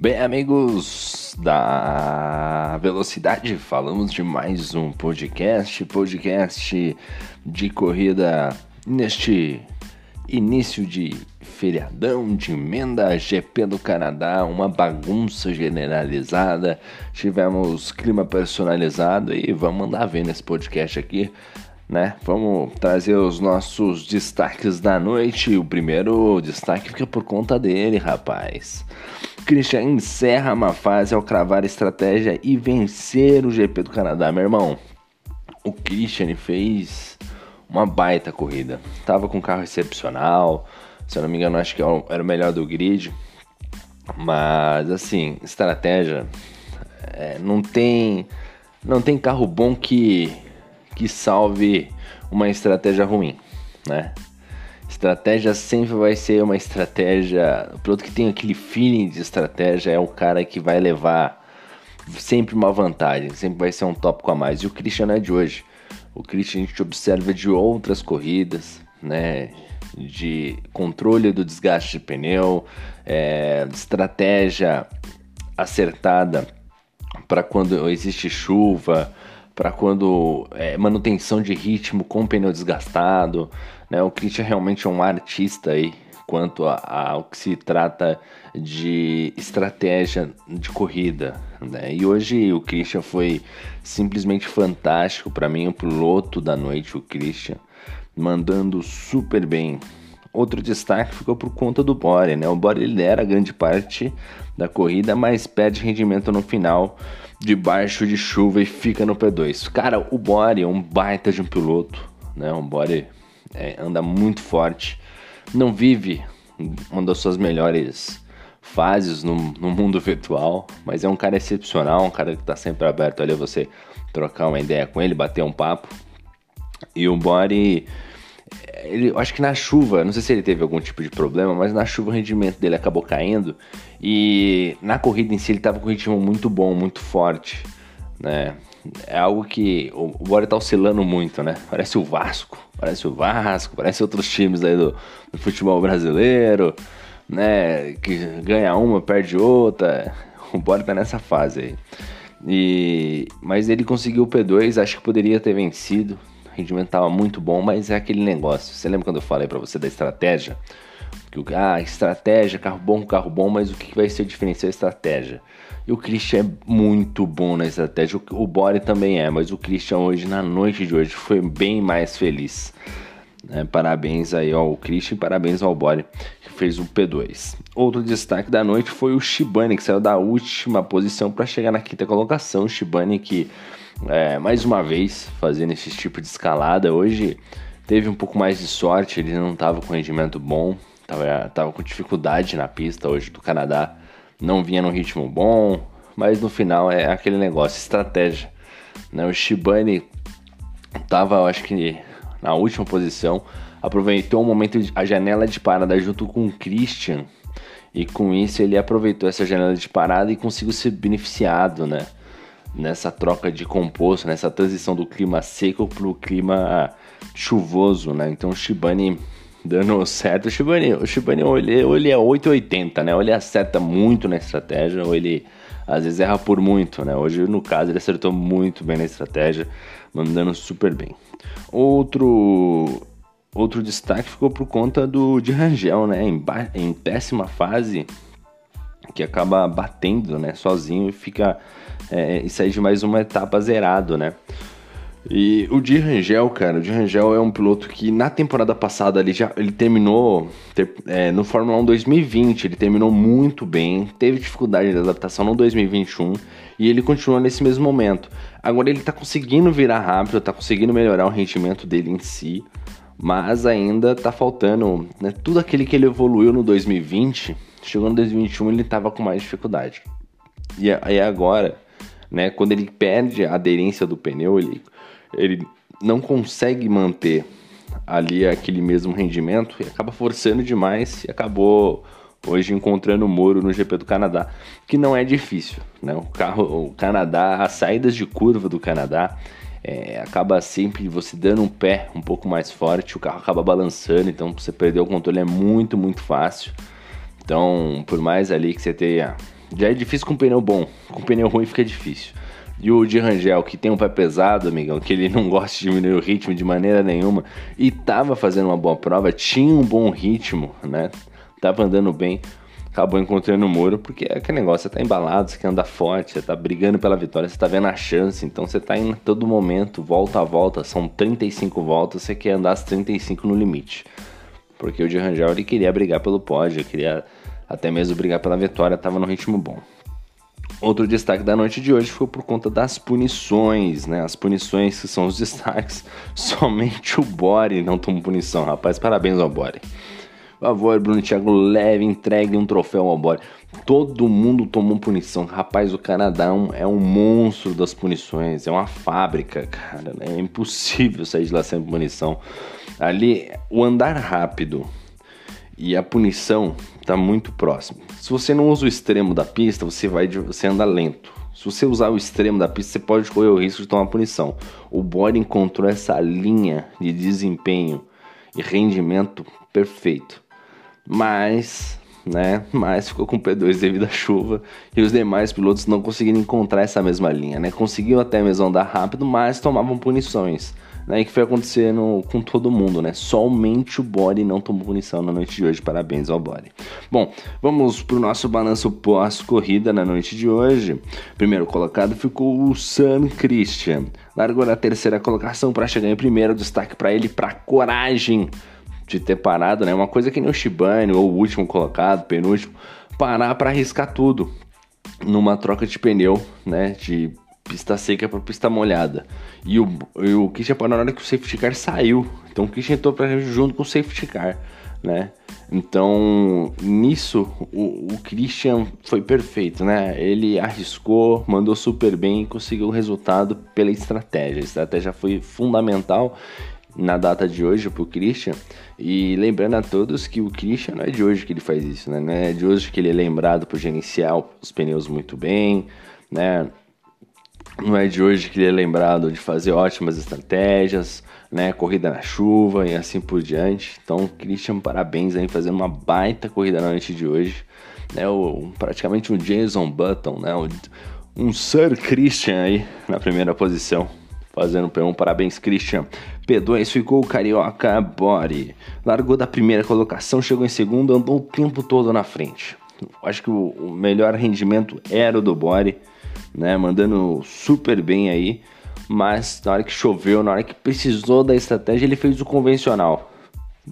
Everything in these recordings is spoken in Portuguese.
Bem, amigos da Velocidade, falamos de mais um podcast, podcast de corrida neste início de feriadão, de emenda GP do Canadá, uma bagunça generalizada. Tivemos clima personalizado e vamos mandar ver nesse podcast aqui né? Vamos trazer os nossos destaques da noite. O primeiro destaque fica por conta dele, rapaz. Christian encerra uma fase ao cravar estratégia e vencer o GP do Canadá, meu irmão. O Christian fez uma baita corrida. Tava com carro excepcional. Se eu não me engano, acho que era o melhor do grid. Mas assim, estratégia é, não tem não tem carro bom que que salve uma estratégia ruim, né? Estratégia sempre vai ser uma estratégia. O piloto que tem aquele feeling de estratégia é o cara que vai levar sempre uma vantagem, sempre vai ser um tópico a mais. E o Christian é de hoje. O Christian a gente observa de outras corridas, né? De controle do desgaste de pneu, é, estratégia acertada para quando existe chuva, para quando é, manutenção de ritmo com pneu desgastado, né? O Christian realmente é um artista aí quanto ao que se trata de estratégia de corrida, né? E hoje o Christian foi simplesmente fantástico para mim, o piloto da noite, o Christian, mandando super bem. Outro destaque ficou por conta do Bore, né? O Bore lidera grande parte da corrida, mas perde rendimento no final debaixo de chuva e fica no P2. Cara, o Bore é um baita de um piloto, né? Um Bore é, anda muito forte, não vive uma das suas melhores fases no, no, mundo virtual, mas é um cara excepcional, um cara que tá sempre aberto ali a você trocar uma ideia com ele, bater um papo. E o Bore ele, acho que na chuva, não sei se ele teve algum tipo de problema, mas na chuva o rendimento dele acabou caindo e na corrida em si ele estava com um ritmo muito bom, muito forte, né? É algo que o, o Bora tá oscilando muito, né? Parece o Vasco, parece o Vasco, parece outros times aí do, do futebol brasileiro, né? Que ganha uma, perde outra. O Bora tá nessa fase aí. E, mas ele conseguiu o P2, acho que poderia ter vencido, rendimento estava muito bom, mas é aquele negócio. Você lembra quando eu falei para você da estratégia? Que o ah, estratégia, carro bom, carro bom, mas o que vai ser o diferencial é estratégia. E o Christian é muito bom na estratégia. O, Bore também é, mas o Christian hoje, na noite de hoje, foi bem mais feliz. É, parabéns aí ao Christian, parabéns ao Bore, que fez o P2. Outro destaque da noite foi o Shibane, que saiu da última posição para chegar na quinta colocação. O Shibane que é, mais uma vez fazendo esse tipo de escalada. Hoje teve um pouco mais de sorte, ele não estava com rendimento bom, estava tava com dificuldade na pista hoje do Canadá, não vinha num ritmo bom, mas no final é aquele negócio, estratégia. Né? O Shibane estava, acho que na última posição, aproveitou o momento, a janela de parada junto com o Christian, e com isso ele aproveitou essa janela de parada e conseguiu ser beneficiado, né? nessa troca de composto, nessa transição do clima seco para o clima chuvoso, né? Então o Shibane dando certo. O Shibane, o Shibane ou ele, ou ele é 880, né? Ou ele acerta muito na estratégia, ou ele às vezes erra por muito, né? Hoje, no caso, ele acertou muito bem na estratégia, mandando super bem. Outro outro destaque ficou por conta do de Rangel, né? Em, em péssima fase, que acaba batendo, né? Sozinho e fica é, e sair de mais uma etapa zerado, né? E o Di Rangel, cara, o Di Rangel é um piloto que na temporada passada ele já ele terminou ter, é, no Fórmula 1 2020, ele terminou muito bem, teve dificuldade de adaptação no 2021 e ele continua nesse mesmo momento. Agora ele tá conseguindo virar rápido, tá conseguindo melhorar o rendimento dele em si, mas ainda tá faltando, né, tudo aquele que ele evoluiu no 2020, chegou no 2021 ele tava com mais dificuldade. E aí agora né? Quando ele perde a aderência do pneu, ele, ele não consegue manter ali aquele mesmo rendimento e acaba forçando demais e acabou hoje encontrando o muro no GP do Canadá, que não é difícil, né? O carro, o Canadá, as saídas de curva do Canadá é, acaba sempre você dando um pé um pouco mais forte, o carro acaba balançando, então você perder o controle é muito, muito fácil. Então, por mais ali que você tenha Já é difícil com pneu bom, com pneu ruim fica difícil. E o de Rangel, que tem um pé pesado, amigão, que ele não gosta de diminuir o ritmo de maneira nenhuma, e tava fazendo uma boa prova, tinha um bom ritmo, né? Tava andando bem, acabou encontrando o muro, porque é aquele negócio, você tá embalado, você quer andar forte, você tá brigando pela vitória, você tá vendo a chance, então você tá em todo momento, volta a volta, são 35 voltas, você quer andar as 35 no limite. Porque o de Rangel ele queria brigar pelo pódio, queria até mesmo brigar pela vitória, tava no ritmo bom. Outro destaque da noite de hoje foi por conta das punições, né? As punições que são os destaques. Somente o Bore não tomou punição, rapaz. Parabéns ao Bore. Por favor, Bruno Thiago, leve, entregue um troféu ao Bore. Todo mundo tomou punição. Rapaz, o Canadá é um, é um monstro das punições. É uma fábrica, cara. Né? É impossível sair de lá sem punição. Ali, o andar rápido e a punição está muito próximo. Se você não usa o extremo da pista, você vai você anda lento. Se você usar o extremo da pista, você pode correr o risco de tomar punição. O Bode encontrou essa linha de desempenho e rendimento perfeito. Mas, né, mas ficou com P2 devido à chuva e os demais pilotos não conseguiram encontrar essa mesma linha, né? Conseguiam até mesmo andar rápido, mas tomavam punições né? Que foi acontecendo com todo mundo, né? Somente o Body não tomou punição na noite de hoje. Parabéns ao Body. Bom, vamos pro nosso balanço pós-corrida na noite de hoje. Primeiro colocado ficou o Sam Christian. Largou na terceira colocação para chegar em primeiro. Destaque para ele, para coragem de ter parado, né? Uma coisa que nem o Shibane ou o último colocado, penúltimo, parar para arriscar tudo numa troca de pneu, né? De pista seca para pista molhada. E o, e o Christian parou na hora que o safety car saiu. Então o Christian entrou pra, junto com o safety car, né? Então, nisso, o, o Christian foi perfeito, né? Ele arriscou, mandou super bem e conseguiu o resultado pela estratégia. A estratégia foi fundamental na data de hoje pro Christian. E lembrando a todos que o Christian não é de hoje que ele faz isso, né? Não é de hoje que ele é lembrado por gerenciar os pneus muito bem, né? Não é de hoje que ele é lembrado de fazer ótimas estratégias, né? Corrida na chuva e assim por diante. Então, Christian, parabéns aí fazendo uma baita corrida na noite de hoje. Né? O, praticamente um Jason Button, né? um Sir Christian aí na primeira posição. Fazendo P1, parabéns Christian. P2 ficou o Carioca Body. Largou da primeira colocação, chegou em segundo, andou o tempo todo na frente. Acho que o, o melhor rendimento era o do Body né? Mandando super bem aí. Mas na hora que choveu, na hora que precisou da estratégia, ele fez o convencional.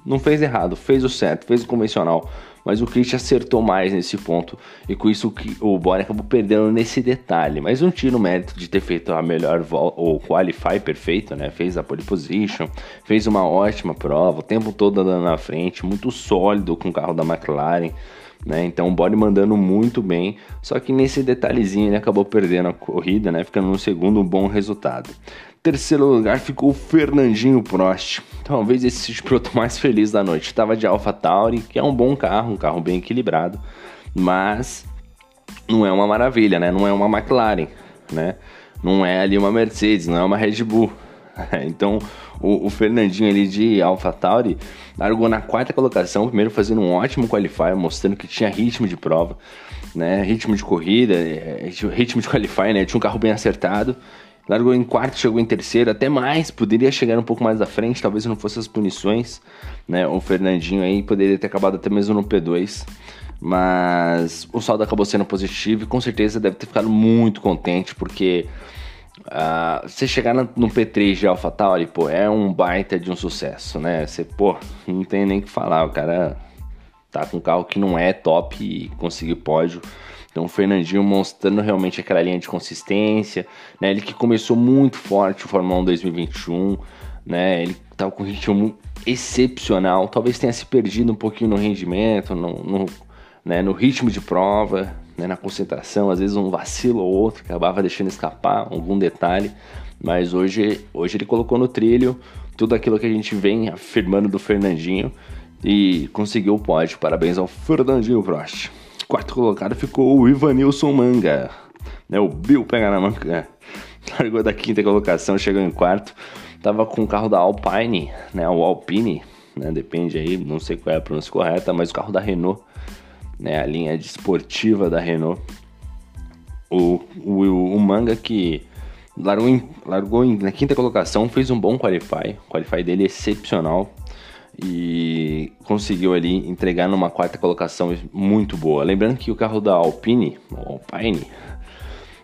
Não fez errado, fez o certo, fez o convencional. Mas o Christian acertou mais nesse ponto. E com isso o Bora acabou perdendo nesse detalhe. Mas não tira o mérito de ter feito a melhor volta, o qualify perfeito, né? Fez a pole position, fez uma ótima prova, o tempo todo andando na frente, muito sólido com o carro da McLaren. Né? Então o Body mandando muito bem, só que nesse detalhezinho ele acabou perdendo a corrida, né? ficando no segundo um bom resultado. Terceiro lugar ficou o Fernandinho Prost, talvez esse piloto mais feliz da noite. Estava de Alpha Tauri, que é um bom carro, um carro bem equilibrado, mas não é uma maravilha, né? Não é uma McLaren, né? Não é ali uma Mercedes, não é uma Red Bull. então o, o Fernandinho ali de AlphaTauri largou na quarta colocação, primeiro fazendo um ótimo qualifier, mostrando que tinha ritmo de prova, né? Ritmo de corrida, é, ritmo de qualifier, né? Tinha um carro bem acertado. Largou em quarto, chegou em terceiro, até mais, poderia chegar um pouco mais à frente, talvez não fosse as punições, né? O Fernandinho aí poderia ter acabado até mesmo no P2, mas o saldo acabou sendo positivo e com certeza deve ter ficado muito contente, porque Uh, você chegar no, no, P3 de AlphaTauri, pô, é um baita de um sucesso, né? Você, pô, não tem nem que falar. O cara tá com um carro que não é top e conseguiu pódio. Então o Fernandinho mostrando realmente aquela linha de consistência, né? Ele que começou muito forte o Fórmula 1 2021, né? Ele tava com um ritmo excepcional. Talvez tenha se perdido um pouquinho no rendimento, no, no, né? no ritmo de prova, né, na concentração, às vezes um vacilo ou outro acabava deixando escapar algum detalhe, mas hoje, hoje ele colocou no trilho tudo aquilo que a gente vem afirmando do Fernandinho e conseguiu o pódio. Parabéns ao Fernandinho Prost. Quarto colocado ficou o Ivanilson Manga, né, o Bill pega na manga, largou da quinta colocação, chegou em quarto, tava com o carro da Alpine, né, o Alpine, né, depende aí, não sei qual é a pronúncia correta, mas o carro da Renault né, a linha esportiva da Renault. O, o, o Manga que largou, em, largou em, na quinta colocação, fez um bom qualify. O qualify dele é excepcional e conseguiu ali entregar numa quarta colocação muito boa. Lembrando que o carro da Alpine, Alpine,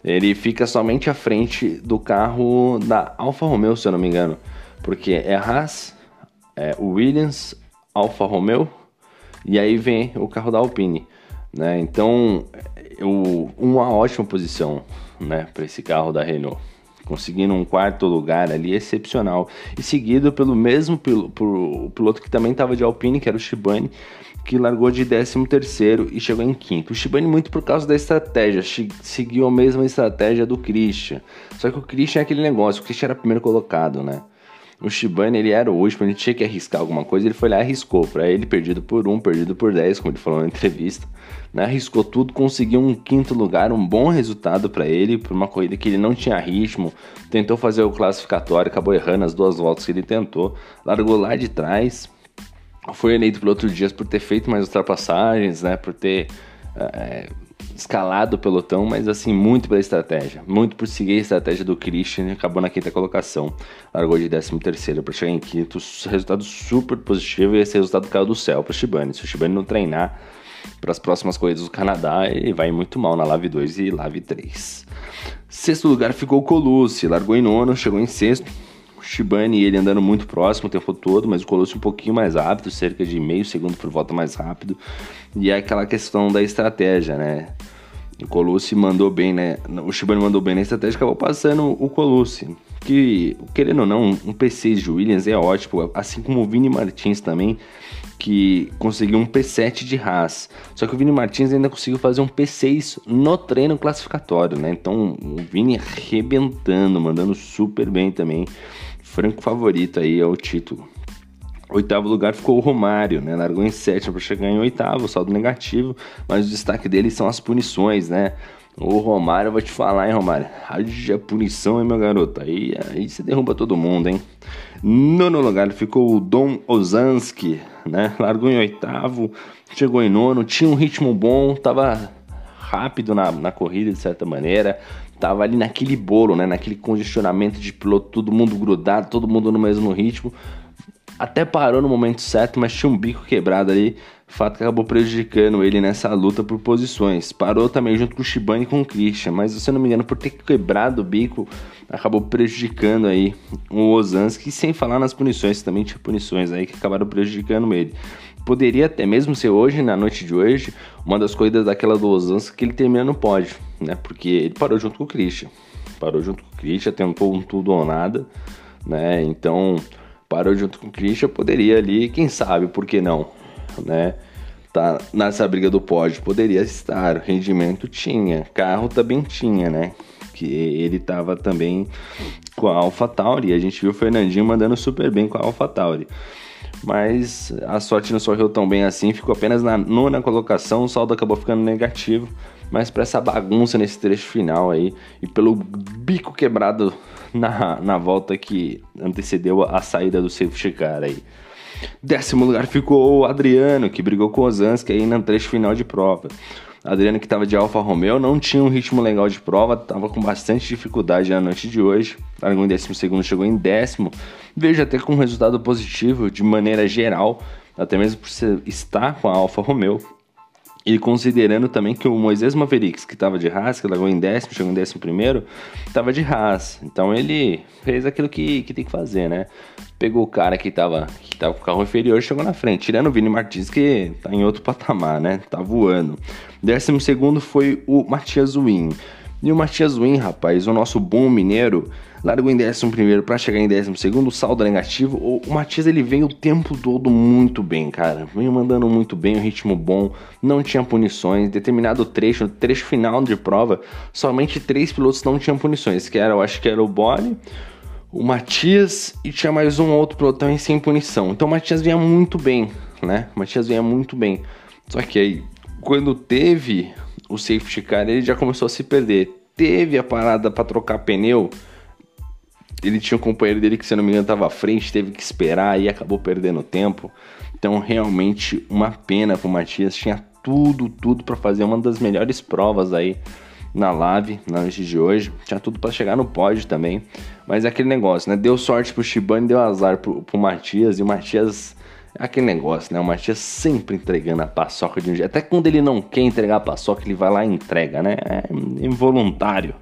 ele fica somente à frente do carro da Alfa Romeo, se eu não me engano, porque é Haas, é Williams, Alfa Romeo e aí vem o carro da Alpine, né? Então, eu, uma ótima posição, né, para esse carro da Renault conseguindo um quarto lugar ali excepcional. E seguido pelo mesmo piloto que também estava de Alpine, que era o Shibane, que largou de 13 terceiro e chegou em quinto. O Shibane muito por causa da estratégia, seguiu a mesma estratégia do Christian. Só que o Christian é aquele negócio, o Christian era primeiro colocado, né? O Shibane, ele era o último, ele tinha que arriscar alguma coisa, ele foi lá e arriscou. Para ele, perdido por um, perdido por 10, como ele falou na entrevista. Né? Arriscou tudo, conseguiu um quinto lugar, um bom resultado para ele, por uma corrida que ele não tinha ritmo. Tentou fazer o classificatório, acabou errando as duas voltas que ele tentou. Largou lá de trás. Foi eleito pelo outro dias por ter feito mais ultrapassagens, né? Por ter é, escalado o pelotão, mas assim, muito pela estratégia. Muito por seguir a estratégia do Christian, acabou na quinta colocação. Largou de 13 terceiro para chegar em quinto. Resultado super positivo e esse resultado caiu do céu para Shibane. Se o Shibane não treinar para as próximas corridas do Canadá, ele vai muito mal na Lave 2 e Lave 3. Sexto lugar ficou Colucci, largou em nono, chegou em sexto Shibane ele andando muito próximo o tempo todo, mas o Colosso um pouquinho mais rápido, cerca de meio segundo por volta mais rápido. E é aquela questão da estratégia, né? O Colucci mandou bem, né? O Shibane mandou bem na estratégia, acabou passando o Colucci. Que, querendo ou não, um P6 de Williams é ótimo, assim como o Vini Martins também, que conseguiu um P7 de Haas. Só que o Vini Martins ainda conseguiu fazer um P6 no treino classificatório, né? Então o Vini arrebentando, mandando super bem também franco favorito aí ao título. Oitavo lugar ficou o Romário, né? Largou em sétimo para chegar em oitavo, saldo negativo, mas o destaque dele são as punições, né? O Romário, eu vou te falar, hein, Romário? Haja punição, hein, meu garoto? Aí, aí você derruba todo mundo, hein? Nono lugar ficou o Dom Ozanski, né? Largou em oitavo, chegou em nono, tinha um ritmo bom, tava rápido na, na corrida de certa maneira, tava ali naquele bolo, né? Naquele congestionamento de piloto, todo mundo grudado, todo mundo no mesmo ritmo. Até parou no momento certo, mas tinha um bico quebrado ali, fato que acabou prejudicando ele nessa luta por posições. Parou também junto com o Shibane e com o Christian, mas se eu não me engano, por ter quebrado o bico, acabou prejudicando aí o Ozanski, sem falar nas punições, também tinha punições aí que acabaram prejudicando ele. Poderia até mesmo ser hoje, na noite de hoje, uma das corridas daquela do Osasco que ele termina no pódio, né? Porque ele parou junto com o Christian. Parou junto com o Christian, tentou um tudo ou nada, né? Então, parou junto com o Christian, poderia ali, quem sabe, por que não, né? Tá nessa briga do pódio, poderia estar, rendimento tinha, carro também tinha, né? Que ele tava também com a AlphaTauri, a gente viu o Fernandinho mandando super bem com a AlphaTauri mas a sorte não sorriu tão bem assim, ficou apenas na nona colocação, o saldo acabou ficando negativo, mas para essa bagunça nesse trecho final aí e pelo bico quebrado na, na volta que antecedeu a saída do safety car aí. Décimo lugar ficou o Adriano, que brigou com o Ozanski aí no trecho final de prova. Adriano que estava de Alfa Romeo não tinha um ritmo legal de prova, estava com bastante dificuldade na noite de hoje. Largou em décimo segundo, chegou em décimo. Vejo até com um resultado positivo de maneira geral, até mesmo por estar com a Alfa Romeo. E considerando também que o Moisés Mavericks, que estava de Haas, que largou em décimo, chegou em décimo primeiro, estava de Haas. Então ele fez aquilo que, que tem que fazer, né? Pegou o cara que estava que tava com o carro inferior e chegou na frente. Tirando o Vini Martins, que tá em outro patamar, né? Tá voando. Décimo segundo foi o Matias Win. E o Matias Win, rapaz, o nosso bom mineiro, largou em 11 para chegar em 12, saldo negativo. O Matias ele veio o tempo todo muito bem, cara. Veio mandando muito bem, um ritmo bom, não tinha punições. Determinado trecho, trecho final de prova, somente três pilotos não tinham punições, que era, eu acho que era o Bole, o Matias e tinha mais um outro pilotão sem punição. Então o Matias vinha muito bem, né? O Matias vinha muito bem. Só que aí, quando teve o safety car, ele já começou a se perder. Teve a parada para trocar pneu, ele tinha um companheiro dele que, se não me engano, estava à frente, teve que esperar e acabou perdendo tempo. Então, realmente, uma pena pro Matias. Tinha tudo, tudo para fazer uma das melhores provas aí na live na noite de hoje. Tinha tudo para chegar no pódio também. Mas é aquele negócio, né? Deu sorte pro Shibane, deu azar pro, pro Matias. E o Matias aquele negócio, né? O Matias sempre entregando a paçoca de um jeito. Até quando ele não quer entregar a paçoca, ele vai lá e entrega, né? É involuntário.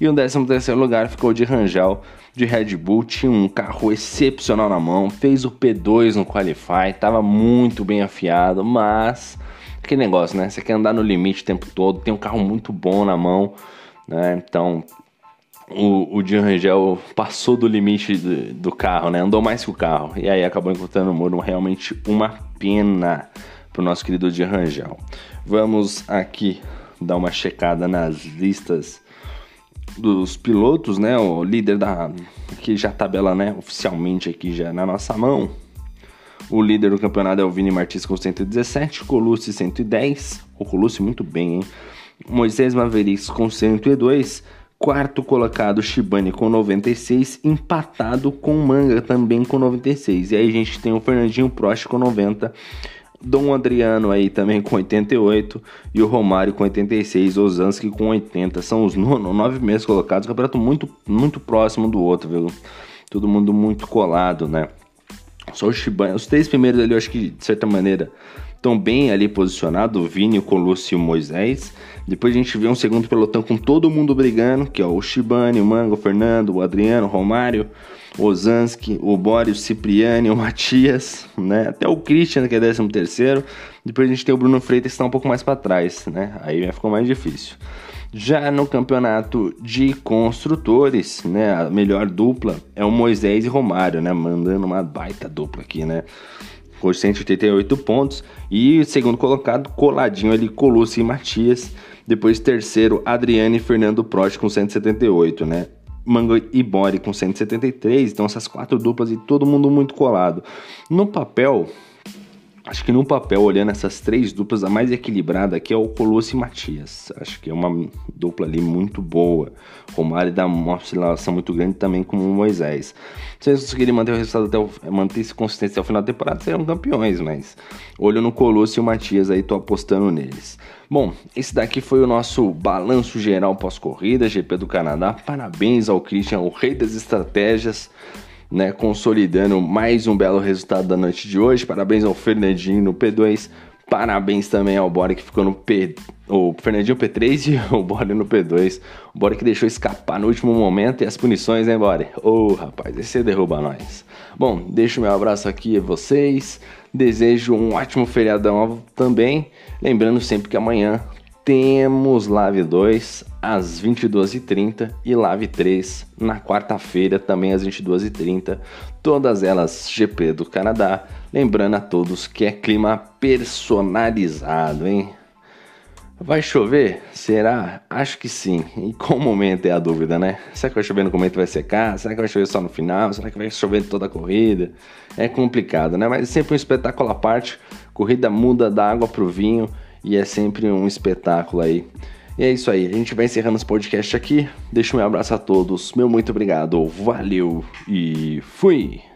E o 13 terceiro lugar ficou de Rangel de Red Bull, tinha um carro excepcional na mão, fez o P2 no Qualify, estava muito bem afiado, mas que negócio, né? Você quer andar no limite o tempo todo, tem um carro muito bom na mão, né? Então o, o Jean Rangel passou do limite do, do, carro, né? Andou mais que o carro e aí acabou encontrando o muro. Realmente uma pena para o nosso querido Jean Rangel. Vamos aqui dar uma checada nas listas dos pilotos, né? O líder da que já tabela, né, oficialmente aqui já na nossa mão. O líder do campeonato é o Vini Martins com 117, Colucci 110, o Colucci muito bem, hein? Moisés Mavericks com 102, quarto colocado Shibane com 96, empatado com Manga também com 96. E aí a gente tem o Fernandinho Prost com 90 Dom Adriano aí também com 88 e o Romário com 86, Ozanski com 80. São os nove meses colocados, campeonato muito, muito próximo do outro, viu? Todo mundo muito colado, né? Só o Shibane, os três primeiros ali eu acho que de certa maneira estão bem ali posicionados, o Vini, o Colucci e o Moisés. Depois a gente vê um segundo pelotão com todo mundo brigando, que é o Shibane, o Mango, o Fernando, o Adriano, o Romário, o Ozanski, o Boris, o Cipriani, o Matias, né? Até o Christian, que é 13 terceiro. Depois a gente tem o Bruno Freitas, que está um pouco mais para trás, né? Aí ficou mais difícil. Já no campeonato de construtores, né, a melhor dupla é o Moisés e Romário, né, mandando uma baita dupla aqui, né, com 188 pontos. E segundo colocado, coladinho ali, Colucci e Matias. Depois terceiro, Adriane e Fernando Prost com 178, né. Mango e Bori com 173, então essas quatro duplas e todo mundo muito colado. No papel, Acho que no papel, olhando essas três duplas, a mais equilibrada aqui é o Colosso e Matias. Acho que é uma dupla ali muito boa. Romário dá uma oscilação muito grande também como o Moisés. Se eles conseguirem manter o resultado até o, manter esse consistência até o final da temporada, serão campeões, mas olho no Colosso e o Matias aí, tô apostando neles. Bom, esse daqui foi o nosso balanço geral pós-corrida, GP do Canadá. Parabéns ao Christian, o rei das estratégias né, consolidando mais um belo resultado da noite de hoje. Parabéns ao Fernandinho no P2. Parabéns também ao Bora que ficou no P. O Fernandinho P3 e o Bora no P2. O Bora que deixou escapar no último momento e as punições, hein, Bora? Ô, oh, rapaz, esse derruba nós. Bom, deixo meu abraço aqui a vocês. Desejo um ótimo feriadão também. Lembrando sempre que amanhã temos Live 2 às 22h30 e Live 3 na quarta-feira também às 22h30, todas elas GP do Canadá. Lembrando a todos que é clima personalizado, hein? Vai chover? Será? Acho que sim. E qual momento é a dúvida, né? Será que vai chover no momento vai secar? Será que vai chover só no final? Será que vai chover toda a corrida? É complicado, né? Mas é sempre um espetáculo à parte. Corrida muda da água pro vinho e é sempre um espetáculo aí. E é isso aí, a gente vai encerrando esse podcast aqui. Deixa um abraço a todos, meu muito obrigado, valeu e fui!